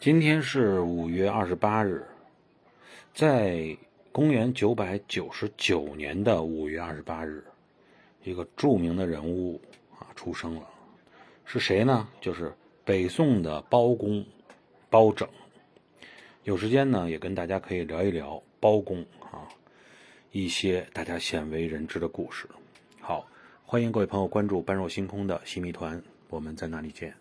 今天是五月二十八日。在公元九百九十九年的五月二十八日一个著名的人物啊出生了。是谁呢？就是北宋的包公包拯。有时间呢也跟大家可以聊一聊包公啊一些大家鲜为人知的故事。好欢迎各位朋友关注般若星空的新谜团我们在那里见。